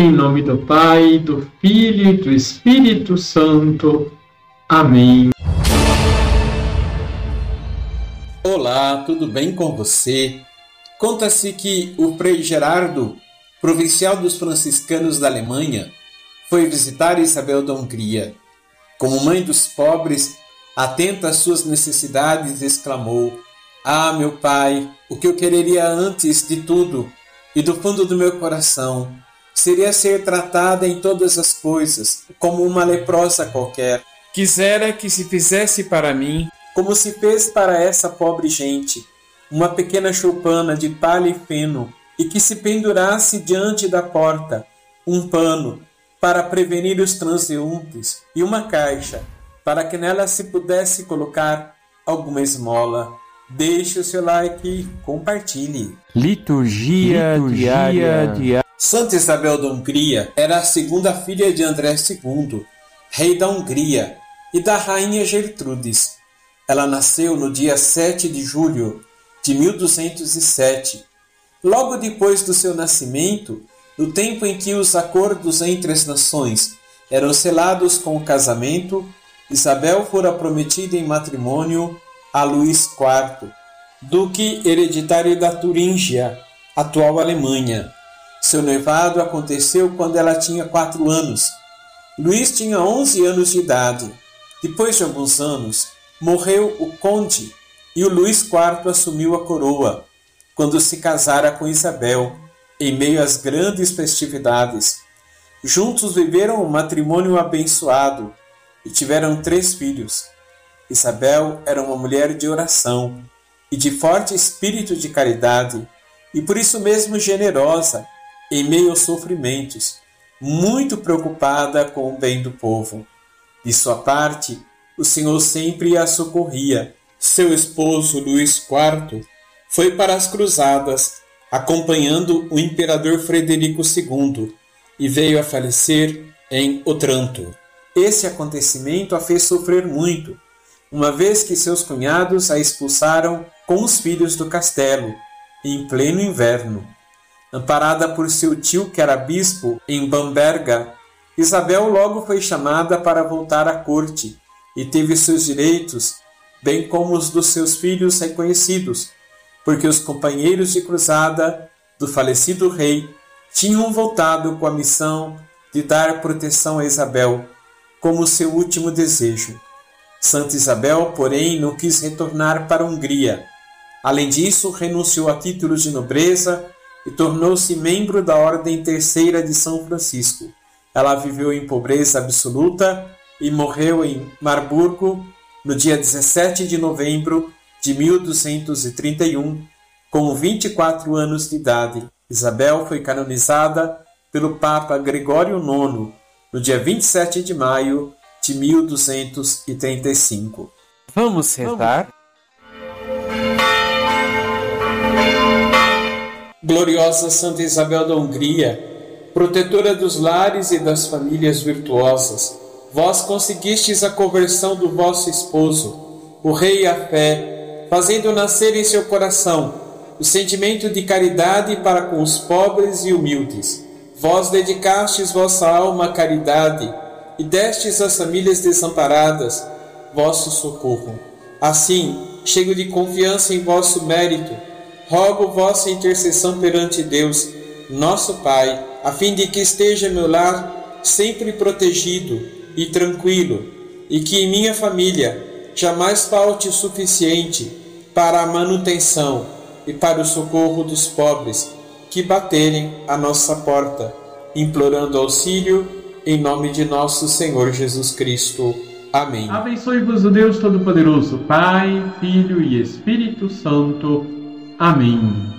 Em nome do Pai, do Filho e do Espírito Santo. Amém. Olá, tudo bem com você? Conta-se que o Frei Gerardo, provincial dos franciscanos da Alemanha, foi visitar Isabel da Hungria. Como mãe dos pobres, atenta às suas necessidades, exclamou: Ah, meu pai, o que eu quereria antes de tudo e do fundo do meu coração seria ser tratada em todas as coisas como uma leprosa qualquer. Quisera que se fizesse para mim como se fez para essa pobre gente, uma pequena choupana de palha e feno, e que se pendurasse diante da porta um pano para prevenir os transeuntes e uma caixa para que nela se pudesse colocar alguma esmola. Deixe o seu like, compartilhe. Liturgia, Liturgia diária. diária. Santa Isabel da Hungria era a segunda filha de André II, rei da Hungria, e da rainha Gertrudes. Ela nasceu no dia 7 de julho de 1207. Logo depois do seu nascimento, no tempo em que os acordos entre as nações eram selados com o casamento, Isabel fora prometida em matrimônio a Luís IV, duque hereditário da Turíngia, atual Alemanha. Seu noivado aconteceu quando ela tinha quatro anos. Luís tinha onze anos de idade. Depois de alguns anos, morreu o conde e o Luís IV assumiu a coroa, quando se casara com Isabel, em meio às grandes festividades. Juntos viveram um matrimônio abençoado e tiveram três filhos. Isabel era uma mulher de oração e de forte espírito de caridade, e por isso mesmo generosa em meio aos sofrimentos, muito preocupada com o bem do povo. De sua parte, o Senhor sempre a socorria. Seu esposo Luís IV foi para as cruzadas, acompanhando o imperador Frederico II, e veio a falecer em Otranto. Esse acontecimento a fez sofrer muito, uma vez que seus cunhados a expulsaram com os filhos do castelo, em pleno inverno. Amparada por seu tio, que era bispo em Bamberga, Isabel logo foi chamada para voltar à corte e teve seus direitos, bem como os dos seus filhos reconhecidos, porque os companheiros de cruzada do falecido rei tinham voltado com a missão de dar proteção a Isabel, como seu último desejo. Santa Isabel, porém, não quis retornar para a Hungria. Além disso, renunciou a títulos de nobreza e tornou-se membro da Ordem Terceira de São Francisco. Ela viveu em pobreza absoluta e morreu em Marburgo no dia 17 de novembro de 1231, com 24 anos de idade. Isabel foi canonizada pelo Papa Gregório IX no dia 27 de maio de 1235. Vamos rezar? Gloriosa Santa Isabel da Hungria, protetora dos lares e das famílias virtuosas, vós conseguistes a conversão do vosso esposo, o rei a fé, fazendo nascer em seu coração o sentimento de caridade para com os pobres e humildes. Vós dedicastes vossa alma à caridade e destes às famílias desamparadas vosso socorro. Assim, cheio de confiança em vosso mérito, rogo vossa intercessão perante Deus, nosso Pai, a fim de que esteja meu lar sempre protegido e tranquilo, e que em minha família jamais falte o suficiente para a manutenção e para o socorro dos pobres que baterem à nossa porta, implorando auxílio em nome de nosso Senhor Jesus Cristo. Amém. Abençoe-vos o Deus Todo-Poderoso, Pai, Filho e Espírito Santo. Amém.